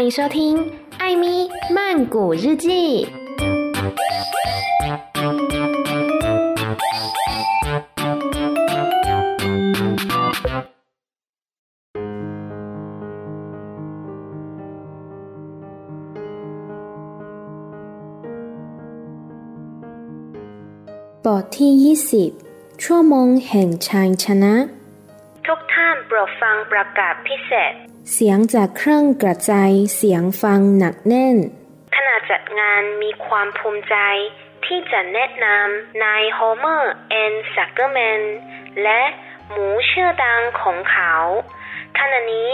欢迎收听《艾咪曼谷日记》。บทที่20ชั่วโมงแห่งชัยชนะ ทุกท่านโปรดฟังประกาศพิเศษ เสียงจากเครื่องกระจายเสียงฟังหนักแน่น คณะจัดงานมีความภูมิใจ ที่จะแนะนำนายโฮเมอร์แอล ซักเกอร์แมนและหมูชื่อดังของเขาขณะนี้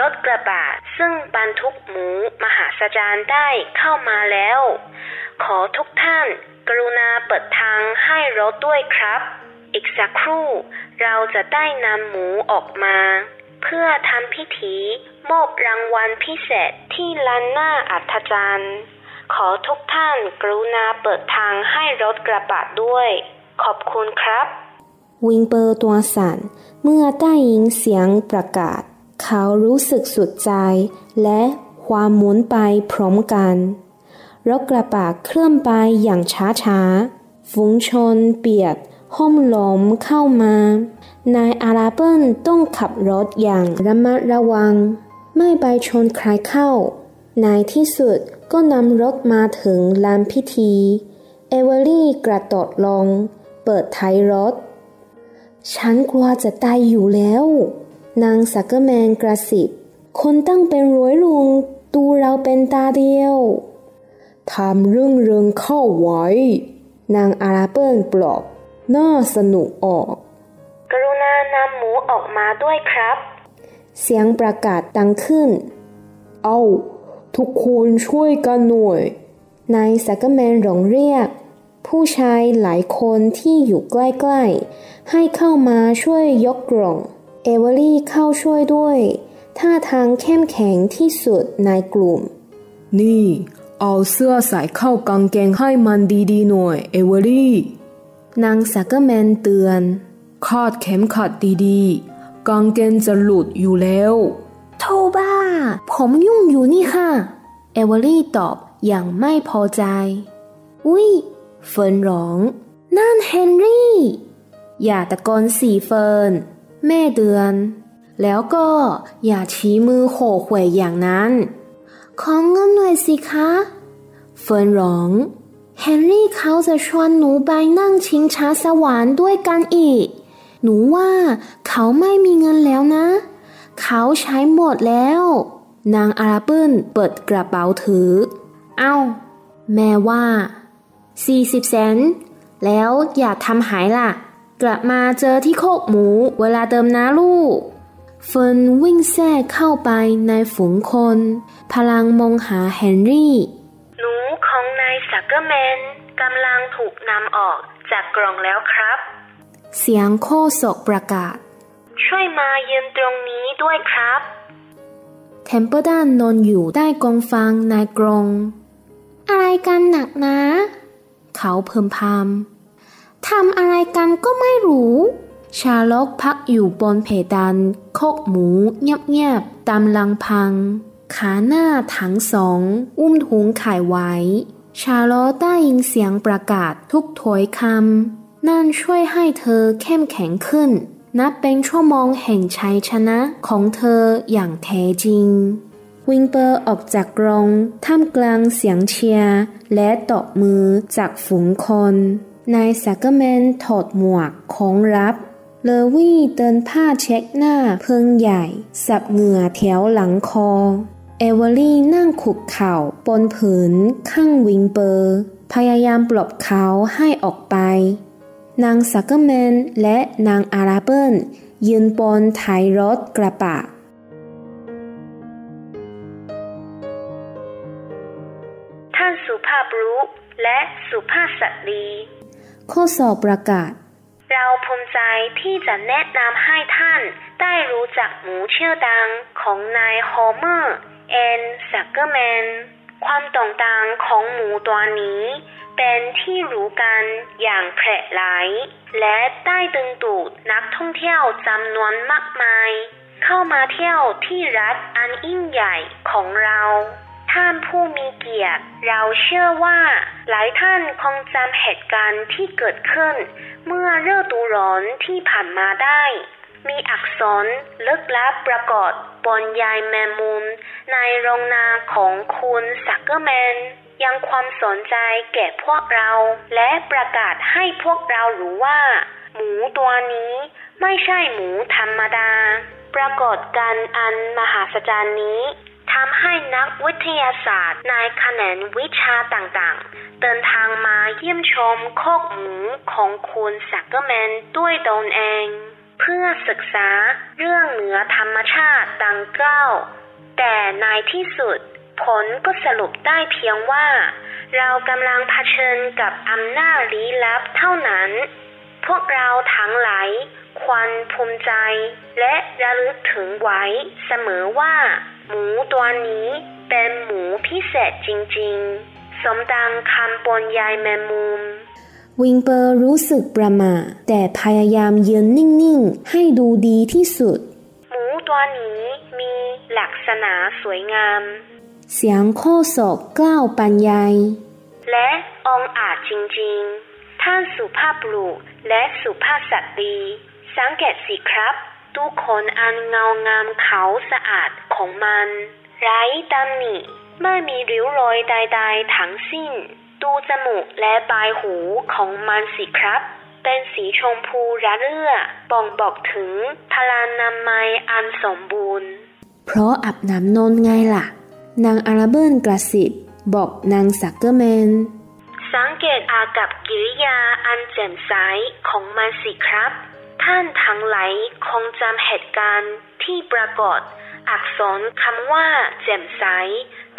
รถกระบะซึ่งบรรทุกหมูมหาศาลได้เข้ามาแล้ว ขอทุกท่านกรุณาเปิดทางให้รถด้วยครับ อีกสักครู่เราจะได้นำหมูออกมา เพื่อทำพิธีมอบรางวัลพิเศษที่ลานหน้าอัศจรรย์ ขอทุกท่านกรุณาเปิดทางให้รถกระบะด้วย ขอบคุณครับ วิงเปอร์ตัวสั่นเมื่อได้ยินเสียงประกาศ เขารู้สึกสุดใจ และความหมุนไปพร้อมกัน รถกระบะเคลื่อนไปอย่างช้าๆ ฝูงชนเปียกห้อมล้อมเข้ามา นายอาราเบิลต้องขับรถอย่างระมัดระวัง ไม่ไปชนใครเข้า ในที่สุดก็นำรถมาถึงลานพิธี เอเวอรี่กระโดดลง เปิดท้ายรถ ฉันกลัวจะตายอยู่แล้ว นางสักเกอร์แมนกระสิบ คนตั้งเป็นร้อยลุงตูเราเป็นตาเดียวทำเรื่องเริงเข้าไว้ นางอาราเบิลปลอบน่าสนุกออก กรุณานำหมูออกมาด้วยครับ เสียงประกาศดังขึ้น เอาทุกคนช่วยกันหน่อยนายสักเกอร์แมนร้องเรียก ผู้ชายหลายคนที่อยู่ใกล้ๆ ให้เข้ามาช่วยยกกล่อง เอเวอรี่เข้าช่วยด้วย ท่าทางเข้มแข็งที่สุดในกลุ่ม นี่ เอาเสื้อใส่เข้ากางเกงให้มันดีๆหน่อย เอเวอรี่ นางสักเกอร์แมนเตือน คาดเข็มขัดดีๆ กางเกงจะหลุดอยู่แล้วโธ่ป้า ผมยุ่งอยู่นี่ฮะ เอเวอรี่ตอบอย่างไม่พอใจ อุ้ยเฟิร์นร้อง นั่นเฮนรี่ อย่าตะโกนสิเฟิร์น แม่เตือน แล้วก็อย่าชี้มือโวยวายอย่างนั้น ขอเงินหน่อยสิคะ เฟิร์นร้องเฮนรี่เขาจะชวนหนูไปนั่งชิงช้าสวรรค์ด้วยกันอีก หนูว่าเขาไม่มีเงินแล้วนะ เขาใช้หมดแล้ว นางอาราเบิลเปิดกระเป๋าถือ เอา้า แม่ว่า40เซนต์แล้วอย่าทำหายล่ะ กลับมาเจอที่คอกหมูเวลาเดิมนะลูกเฟิร์นวิ่งแทรกเข้าไปในฝูงคน พลางมองหาเฮนรี่ หมูของนายซักเกอร์แมนกำลังถูกนำออกจากกล่องแล้วครับ เสียงโฆษกประกาศ ช่วยมายืนตรงนี้ด้วยครับ เทมเปอร์ดันนอนอยู่ใต้กองฟางในกรง อะไรกันหนักนะ เขาเพิ่มพำทำอะไรกันก็ไม่รู้ ชาล็อกพักอยู่บนเพดานโคกหมูเงียบๆตามลังพัง ขาหน้าถังสองอุ้มถุงไข่ไว้ ชาลอตได้ยินเสียงประกาศทุกถ้อยคำ นั่นช่วยให้เธอเข้มแข็งขึ้น นับเป็นชั่วโมงแห่งชัยชนะของเธออย่างแท้จริง วิลเบอร์ออกจากกรงท่ามกลางเสียงเชียร์และตบมือจากฝูงคน นายซักเกอร์แมนถอดหมวกออกรับเลอร์วี่ดึงผ้าเช็ดหน้าผืนใหญ่ ซับเหงื่อแถวหลังคอ เอเวอรี่นั่งคุกเข่าบนพื้นข้างวิลเบอร์ พยายามปลอบเขาให้ออกไป นางซักเกอร์แมนและนางอาราเบิลยืนบนท้ายรถกระบะท่านสุภาพบุรุษและสุภาพสตรีข้อสอบประกาศ เราภูมิใจที่จะแนะนำให้ท่านได้รู้จักหมูชื่อดังของนายโฮเมอร์แอล ซักเกอร์แมน ความโด่งดังของหมูตัวนี้ เป็นที่รู้กันอย่างแพร่หลาย และได้ดึงดูดนักท่องเที่ยวจำนวนมากมาย เข้ามาเที่ยวที่รัฐอันยิ่งใหญ่ของเราท่านผู้มีเกียรติ เราเชื่อว่า หลายท่านคงจำเหตุการณ์ที่เกิดขึ้น เมื่อฤดูร้อนที่ผ่านมาได้ มีอักษรลึกลับปรากฏบนใยแมงมุม ในโรงนาของคุณซักเกอร์แมน ยังความสนใจแก่พวกเรา และประกาศให้พวกเรารู้ว่า หมูตัวนี้ไม่ใช่หมูธรรมดา ปรากฏการณ์อันมหาศาลนี้ทำให้นักวิทยาศาสตร์ในแขนงวิชาต่างๆ เดินทางมาเยี่ยมชมคอกหมูของคุณซักเกอร์แมนด้วยตนเอง เพื่อศึกษาเรื่องเหนือธรรมชาติดังกล่าว แต่ในที่สุดผลก็สรุปได้เพียงว่า เรากำลังเผชิญกับอำนาจลี้ลับเท่านั้น พวกเราทั้งหลายควรภูมิใจ และระลึกถึงไว้เสมอว่า หมูตัวนี้เป็นหมูพิเศษจริงๆ สมดังคำบนยายแมมมุม วิงเปอร์รู้สึกประหม่าแต่พยายามยืนนิ่งๆ ให้ดูดีที่สุด หมูตัวนี้มีลักษณะสวยงาม เสียงโคศกกล้าวบรรยายและองอาจจริงๆ ท่านสุภาพบุรุษและสุภาพสตรี สังเกตสิครับทุกคนอันเงางามขาวสะอาดของมัน ไร้ตำหนิไม่มีริ้วรอยใดๆทั้งสิ้น ดูจมูกและปลายหูของมันสิครับ เป็นสีชมพูระเรื่อบ่งบอกถึงพลานามัยอันสมบูรณ์ เพราะอาบน้ำนนไงล่ะ นางอาราเบิลกระสิบบอกนางซักเกอร์แมน สังเกตอากับกิริยาอันแจ่มใสของมันสิครับ ท่านทั้งหลายคงจำเหตุการณ์ที่ปรากฏอักษรคำว่าแจ่มใส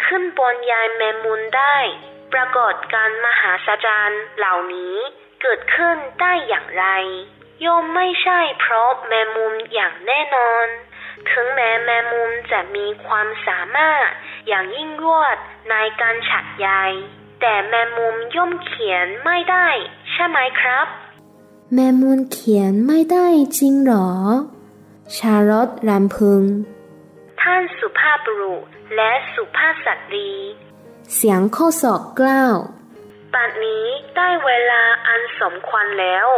ขึ้นบนยายแมมมุนได้ ปรากฏการมหาศาลเหล่านี้เกิดขึ้นได้อย่างไรย่อมไม่ใช่เพราะแมมมุมอย่างแน่นอน ถึงแม้แมมมุมจะมีความสามารถอย่างยิ่งยวดในการฉัดใยแต่แมมมุมย่อมเขียนไม่ได้ ใช่ไหมครับ แมงมุมเขียนไม่ได้จริงหรอ ชาร์ลอตรำพึง ท่านสุภาพบุรุษและสุภาพสตรี เสียงโฆษกกล่าวบัดนี้ได้เวลาอันสมควรแล้ว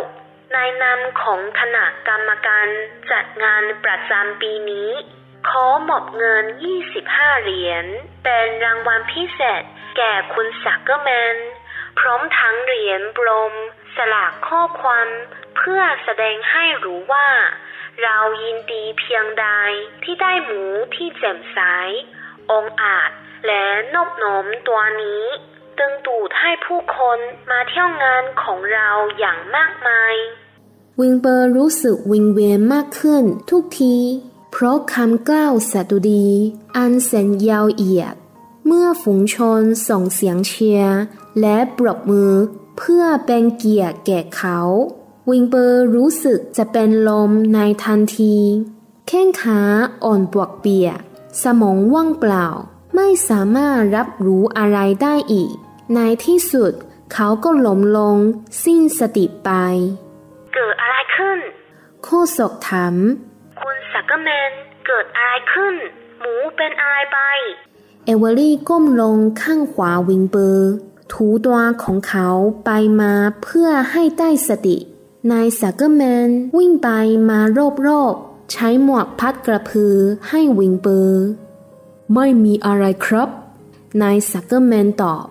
ในนามของคณะกรรมการจัดงานประจำปีนี้ขอมอบเงิน 25 เหรียญ เป็นรางวัลพิเศษแก่คุณซักเกอร์แมน พร้อมทั้งเหรียญบรม สลากข้อความ เพื่อแสดงให้รู้ว่า เรายินดีเพียงใดที่ได้หมูที่แจ่มใสองอาจ และนบน้อมตัวนี้ตึงดูดให้ผู้คนมาเที่ยวงานของเราอย่างมากมาย วิงเปอร์รู้สึกวิงเวียนมากขึ้นทุกที เพราะคำกล่าวสดุดี อันแสนยาวเหยียด เมื่อฝูงชนส่งเสียงเชียร์และปรบมือเพื่อเป็นเกียรติแก่เขา วิงเปอร์รู้สึกจะเป็นลมในทันที แข้งขาอ่อนปวกเปียก สมองว่างเปล่า ไม่สามารถรับรู้อะไรได้อีก ในที่สุดเขาก็หลมลง สิ้นสติไป เกิดอะไรขึ้น โคศกถาม คุณซักเกอร์แมนเกิดอะไรขึ้น หมูเป็นอะไรไป เอเวอรี่ก้มลงข้างขวาวิลเบอร์ถูตัวของเขาไปมาเพื่อให้ได้สติ นายซักเกอร์แมนวิ่งไปมารอบๆ ใช้หมวกพัดกระพือให้วิลเบอร์ ไม่มีอะไรครับ นายซักเกอร์แมนตอบ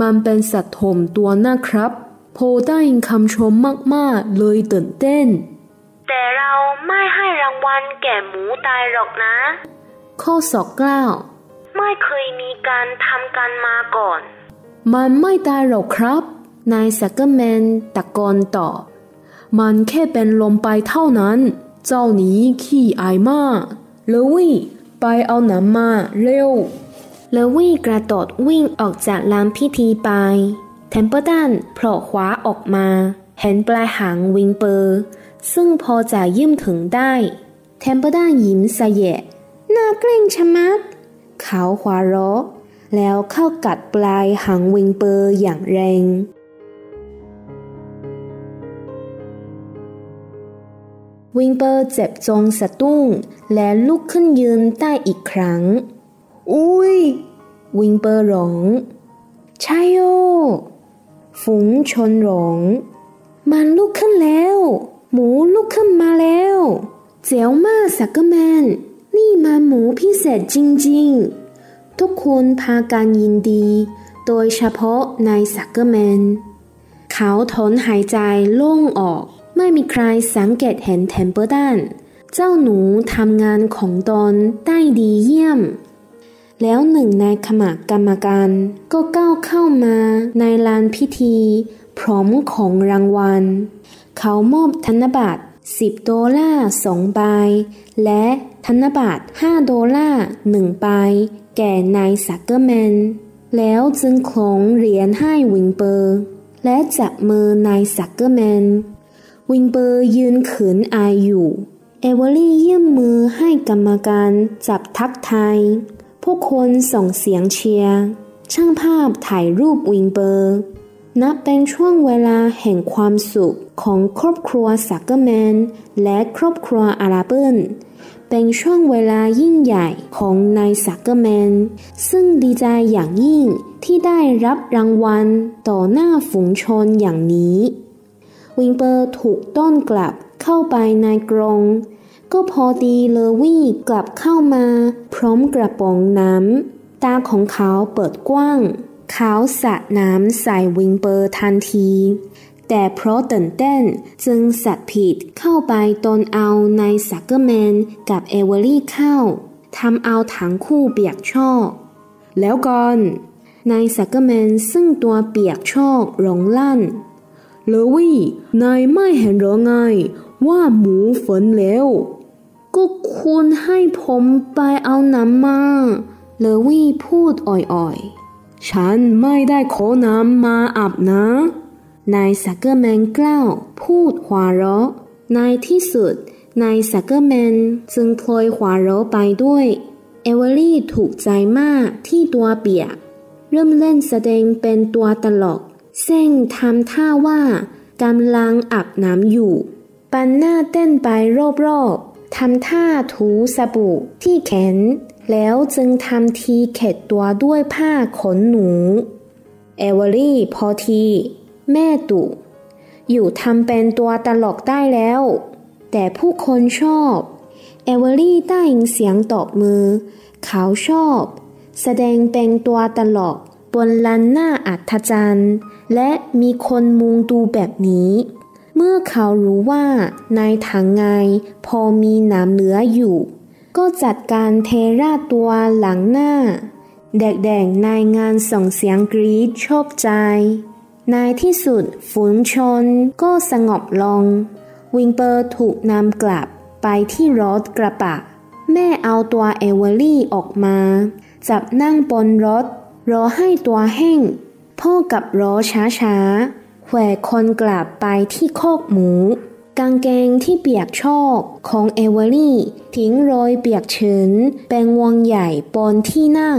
มันเป็นสัตว์ถ่อมตัวนะครับ พอได้ยินคำชมมากๆ เลยตื่นเต้น แต่เราไม่ให้รางวัลแก่หมูตายหรอกนะโฆษกกล่าวไม่เคยมีการทำกันมาก่อน มันไม่ตายหรอกครับ นายซักเกอร์แมนตะโกนตอบ มันแค่เป็นลมไปเท่านั้น เจ้านี้ขี้อายมาก เลอร์วี่ ไปเอาน้ำมาเร็วเลอร์วี่กระโดดวิ่งออกจากลานพิธีไป เทมเปิลตันโผล่หัวออกมา เห็นปลายหางวิลเบอร์ ซึ่งพอจะเอื้อมถึงได้ เทมเปิลตันยิ้มแสยะน่าเกรงชะมัด เขาหัวเราะแล้วเข้ากัดปลายหางวิลเบอร์อย่างแรง วิลเบอร์เจ็บจนสะดุ้ง และลุกขึ้นยืนได้อีกครั้ง อุ้ย วิลเบอร์ร้องไชโยฝูงชนร้อง มันลุกขึ้นแล้ว หมูลุกขึ้นมาแล้ว เจ๋งมากซักเกอร์แมน นี่มันหมูพิเศษจริงๆ ทุกคนพากันยินดี โดยเฉพาะนายซักเกอร์แมน เขาถอนหายใจโล่งอก ไม่มีใครสังเกตเห็นเทมเปิลตันเจ้าหนูทำงานของตนได้ดีเยี่ยม แล้วหนึ่งในคณะกรรมการก็ก้าวเข้ามาในลานพิธี พร้อมของรางวัล เขามอบธนบัตร10ดอลลาร์สองใบ และธนบัตร5ดอลลาร์หนึ่งใบ แก่นายซักเกอร์แมน แล้วจึงคล้องเหรียญให้วิลเบอร์ และจับมือนายซักเกอร์แมน วิลเบอร์ยืนเขินอายอยู่ เอเวอรี่ยื่นมือให้กรรมการจับทักทายผู้คนส่งเสียงเชียร์ช่างภาพถ่ายรูปวิลเบอร์ นับเป็นช่วงเวลาแห่งความสุขของครอบครัวซักเกอร์แมน และครอบครัวอาราเบิลเป็นช่วงเวลายิ่งใหญ่ของนายซักเกอร์แมน ซึ่งดีใจอย่างยิ่งที่ได้รับรางวัลต่อหน้าฝูงชนอย่างนี้ วิลเบอร์ถูกต้อนกลับเข้าไปในกรง ก็พอดีเลอร์วี่กลับเข้ามา พร้อมกระป๋องน้ำตาของเขาเปิดกว้าง เขาสาดน้ำใส่วิลเบอร์ทันที แต่เพราะตื่นเต้นจึงสาดผิดเข้าไปโดนเอานายซักเกอร์แมนกับเอเวอรี่เข้าทำเอาทั้งคู่เปียกโชกแล้วก่อนนายสักเกอร์แมนซึ่งตัวเปียกโชกร้องลั่น เลวี่นายไม่เห็นหรือไง ว่าหมูฟื้นแล้ว ก็คุณให้ผมไปเอาน้ำมาเลวี่พูดอ่อยๆ ฉันไม่ได้ขอน้ำมาอาบนะนายสักเกอร์แมนกล่าวพูดหัวเราะในที่สุดนายสักเกอร์แมนจึงพลอยหัวเราะไปด้วย เอเวอรี่ถูกใจมากที่ตัวเปียก เริ่มเล่นแสดงเป็นตัวตลก เส้งทำท่าว่ากำลังอาบน้ำอยู่ ปันหน้าเต้นไปรอบๆทำท่าถูสบู่ที่แขน แล้วจึงทำทีเข็ดตัวด้วยผ้าขนหนู เอเวอรี่พอที แม่ตุอยู่ทำเป็นตัวตลกได้แล้ว แต่ผู้คนชอบ เอเวอรี่ได้ยินเสียงตอบมือ เขาชอบ แสดงเป็นตัวตลก บนลันหน้าอัศจรรย์ และมีคนมุงดูแบบนี้ เมื่อเขารู้ว่านายถังไงพอมีน้ำเหลืออยู่ ก็จัดการเทราตัวหลังหน้าแดกๆนายงานส่งเสียงกรีดชอบใจ ในที่สุดฝูงชนก็สงบลง วิลเบอร์ถูกนำกลับไปที่รถกระบะแม่เอาตัวเอเวอรี่ออกมา จับนั่งบนรถ รอให้ตัวแห้ง พ่อขับรถช้าๆแหวกคนกลับไปที่คอกหมู กางเกงที่เปียกโชกของเอเวอรี่ ทิ้งรอยเปียกชื้นเป็นวงใหญ่บนที่นั่ง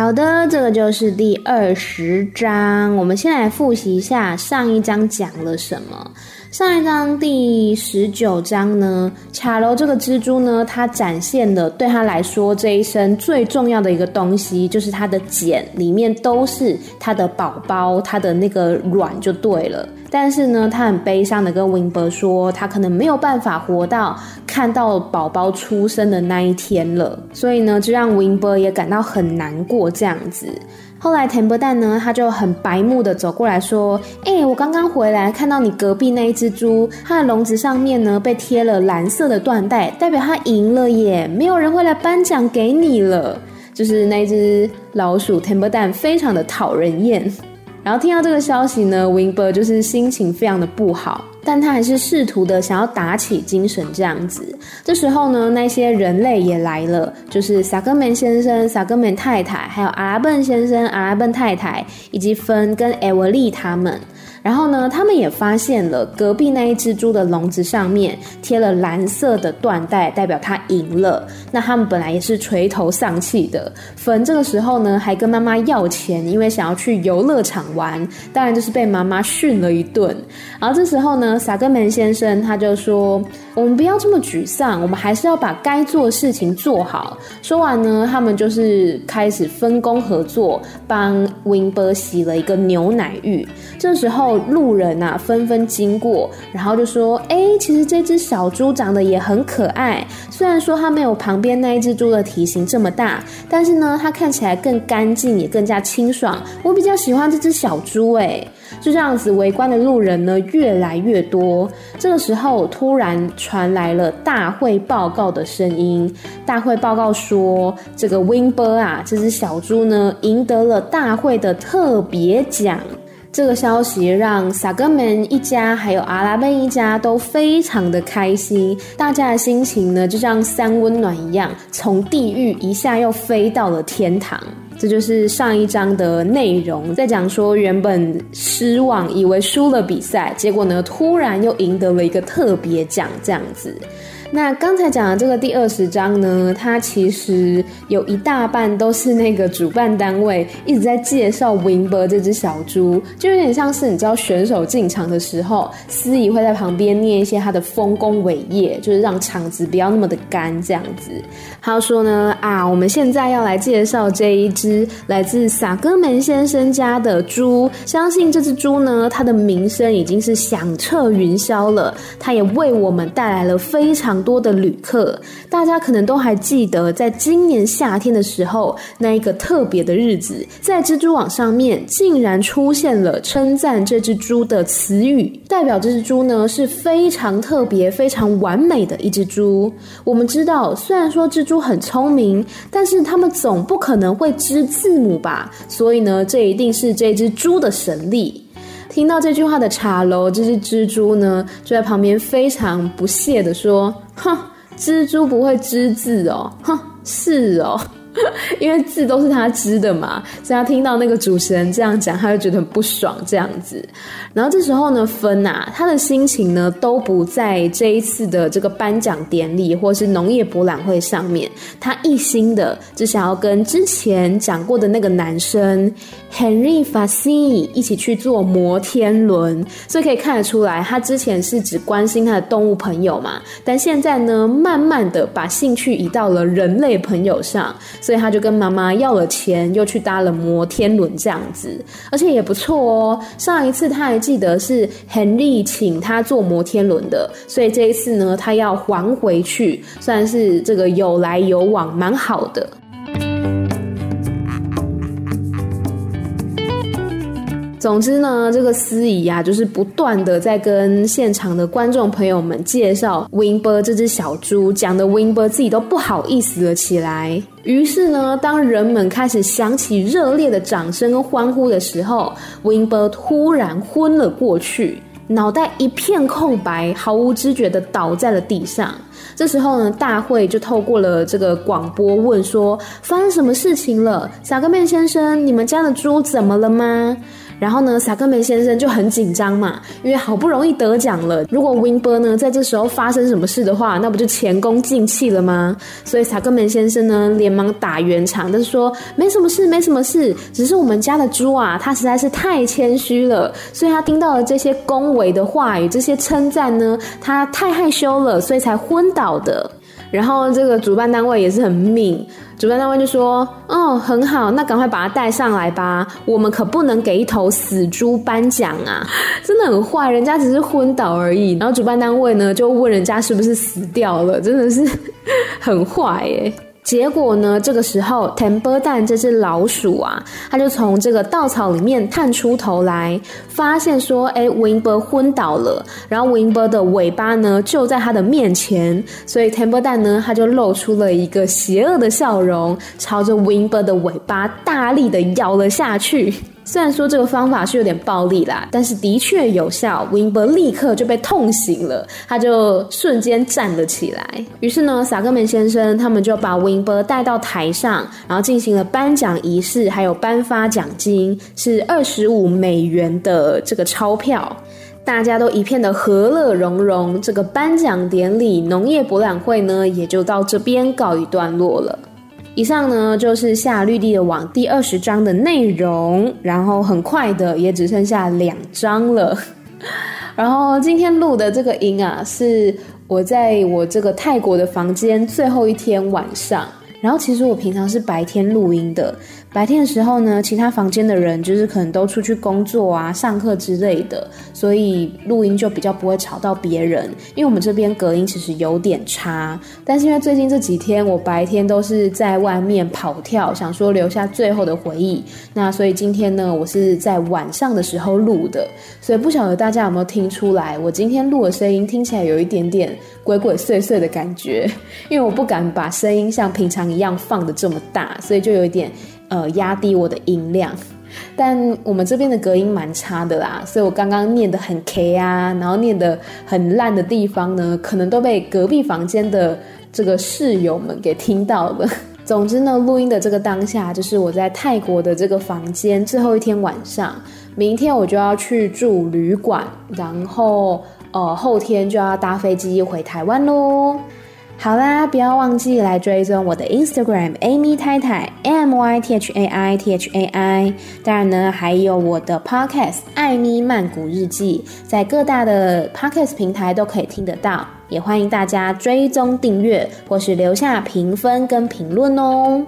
好的，这个就是第二十章。我们先来复习一下上一章讲了什么。上一章第十九章呢，卡罗这个蜘蛛呢，它展现的对它来说这一生最重要的一个东西，就是它的茧里面都是它的宝宝，它的那个卵就对了。但是呢，他很悲伤的跟 Wimber 说，他可能没有办法活到看到宝宝出生的那一天了。所以呢，就让 Wimber 也感到很难过这样子。后来 e e r 蛋呢，他就很白目的走过来说：“哎，我刚刚回来看到你隔壁那一只猪，它的笼子上面呢被贴了蓝色的缎带，代表它赢了耶！没有人会来颁奖给你了。”就是那只老鼠 e e r 蛋非常的讨人厌。然后听到这个消息呢，Winber 就是心情非常的不好。但他还是试图的想要打起精神这样子。这时候呢，那些人类也来了，就是萨格门先生、萨格门太太，还有阿拉笨先生、阿拉笨太太，以及芬跟艾维利他们。然后呢，他们也发现了隔壁那一只猪的笼子上面贴了蓝色的缎带，代表他赢了。那他们本来也是垂头丧气的。粉这个时候呢，还跟妈妈要钱，因为想要去游乐场玩，当然就是被妈妈训了一顿。然后这时候呢，萨格门先生他就说：“我们不要这么沮丧，我们还是要把该做的事情做好。”说完呢，他们就是开始分工合作，帮 Winber 洗了一个牛奶浴。这时候。路人啊，纷纷经过，然后就说：“哎，其实这只小猪长得也很可爱。虽然说它没有旁边那一只猪的体型这么大，但是呢，它看起来更干净，也更加清爽。我比较喜欢这只小猪。”哎，就这样子，围观的路人呢越来越多。这个时候，突然传来了大会报告的声音。大会报告说：“这个 Winber 啊，这只小猪呢，赢得了大会的特别奖。”这个消息让萨格门一家还有阿拉贝一家都非常的开心，大家的心情呢就像三温暖一样，从地狱一下又飞到了天堂。这就是上一章的内容，在讲说原本失望，以为输了比赛，结果呢突然又赢得了一个特别奖，这样子。那刚才讲的这个第二十章呢，它其实有一大半都是那个主办单位一直在介绍 Winber 这只小猪，就有点像是你知道选手进场的时候，司仪会在旁边念一些他的丰功伟业，就是让场子不要那么的干这样子。他说呢啊，我们现在要来介绍这一只来自萨哥门先生家的猪，相信这只猪呢，它的名声已经是响彻云霄了，它也为我们带来了非常。多的旅客，大家可能都还记得，在今年夏天的时候，那一个特别的日子，在蜘蛛网上面竟然出现了称赞这只猪的词语，代表这只猪呢是非常特别、非常完美的一只猪。我们知道，虽然说蜘蛛很聪明，但是它们总不可能会知字母吧？所以呢，这一定是这只猪的神力。听到这句话的茶楼，这只蜘蛛呢，就在旁边非常不屑的说：“哼，蜘蛛不会织字哦，哼，是哦。” 因为字都是他织的嘛，所以他听到那个主持人这样讲，他就觉得很不爽这样子。然后这时候呢，芬啊，他的心情呢都不在这一次的这个颁奖典礼或是农业博览会上面，他一心的只想要跟之前讲过的那个男生 Henry f a s i 一起去坐摩天轮。所以可以看得出来，他之前是只关心他的动物朋友嘛，但现在呢，慢慢的把兴趣移到了人类朋友上。所以他就跟妈妈要了钱，又去搭了摩天轮这样子，而且也不错哦。上一次他还记得是 Henry 请他坐摩天轮的，所以这一次呢，他要还回去，算是这个有来有往，蛮好的。总之呢，这个司仪啊，就是不断的在跟现场的观众朋友们介绍 Winber 这只小猪，讲的 Winber 自己都不好意思了起来。于是呢，当人们开始响起热烈的掌声跟欢呼的时候，Winber 突然昏了过去，脑袋一片空白，毫无知觉的倒在了地上。这时候呢，大会就透过了这个广播问说：“发生什么事情了？萨格曼先生，你们家的猪怎么了吗？”然后呢，萨克梅先生就很紧张嘛，因为好不容易得奖了。如果 win 呢在这时候发生什么事的话，那不就前功尽弃了吗？所以萨克梅先生呢连忙打圆场，但是说没什么事，没什么事，只是我们家的猪啊，它实在是太谦虚了，所以他听到了这些恭维的话语，这些称赞呢，他太害羞了，所以才昏倒的。然后这个主办单位也是很命，主办单位就说：“哦，很好，那赶快把它带上来吧，我们可不能给一头死猪颁奖啊！真的很坏，人家只是昏倒而已。”然后主办单位呢就问人家是不是死掉了，真的是 很坏耶。结果呢？这个时候，Temper 蛋这只老鼠啊，它就从这个稻草里面探出头来，发现说：“哎，Winber 昏倒了。”然后 Winber 的尾巴呢就在它的面前，所以 Temper 蛋呢，它就露出了一个邪恶的笑容，朝着 Winber 的尾巴大力的咬了下去。虽然说这个方法是有点暴力啦，但是的确有效。w i n b e r 立刻就被痛醒了，他就瞬间站了起来。于是呢，萨格门先生他们就把 w i n b e r 带到台上，然后进行了颁奖仪式，还有颁发奖金，是二十五美元的这个钞票。大家都一片的和乐融融。这个颁奖典礼、农业博览会呢，也就到这边告一段落了。以上呢就是下绿地的网第二十章的内容，然后很快的也只剩下两章了。然后今天录的这个音啊，是我在我这个泰国的房间最后一天晚上。然后其实我平常是白天录音的。白天的时候呢，其他房间的人就是可能都出去工作啊、上课之类的，所以录音就比较不会吵到别人。因为我们这边隔音其实有点差，但是因为最近这几天我白天都是在外面跑跳，想说留下最后的回忆，那所以今天呢，我是在晚上的时候录的，所以不晓得大家有没有听出来，我今天录的声音听起来有一点点鬼鬼祟祟的感觉，因为我不敢把声音像平常一样放的这么大，所以就有一点。呃，压低我的音量，但我们这边的隔音蛮差的啦，所以我刚刚念的很 K 啊，然后念的很烂的地方呢，可能都被隔壁房间的这个室友们给听到了。总之呢，录音的这个当下，就是我在泰国的这个房间最后一天晚上，明天我就要去住旅馆，然后呃后天就要搭飞机回台湾喽。好啦，不要忘记来追踪我的 Instagram Amy 太太 M Y T H A I T H A I。当然呢，还有我的 Podcast 艾咪曼谷日记，在各大的 Podcast 平台都可以听得到。也欢迎大家追踪订阅，或是留下评分跟评论哦。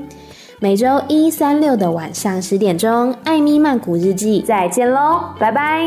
每周一、三、六的晚上十点钟，艾咪曼谷日记，再见喽，拜拜。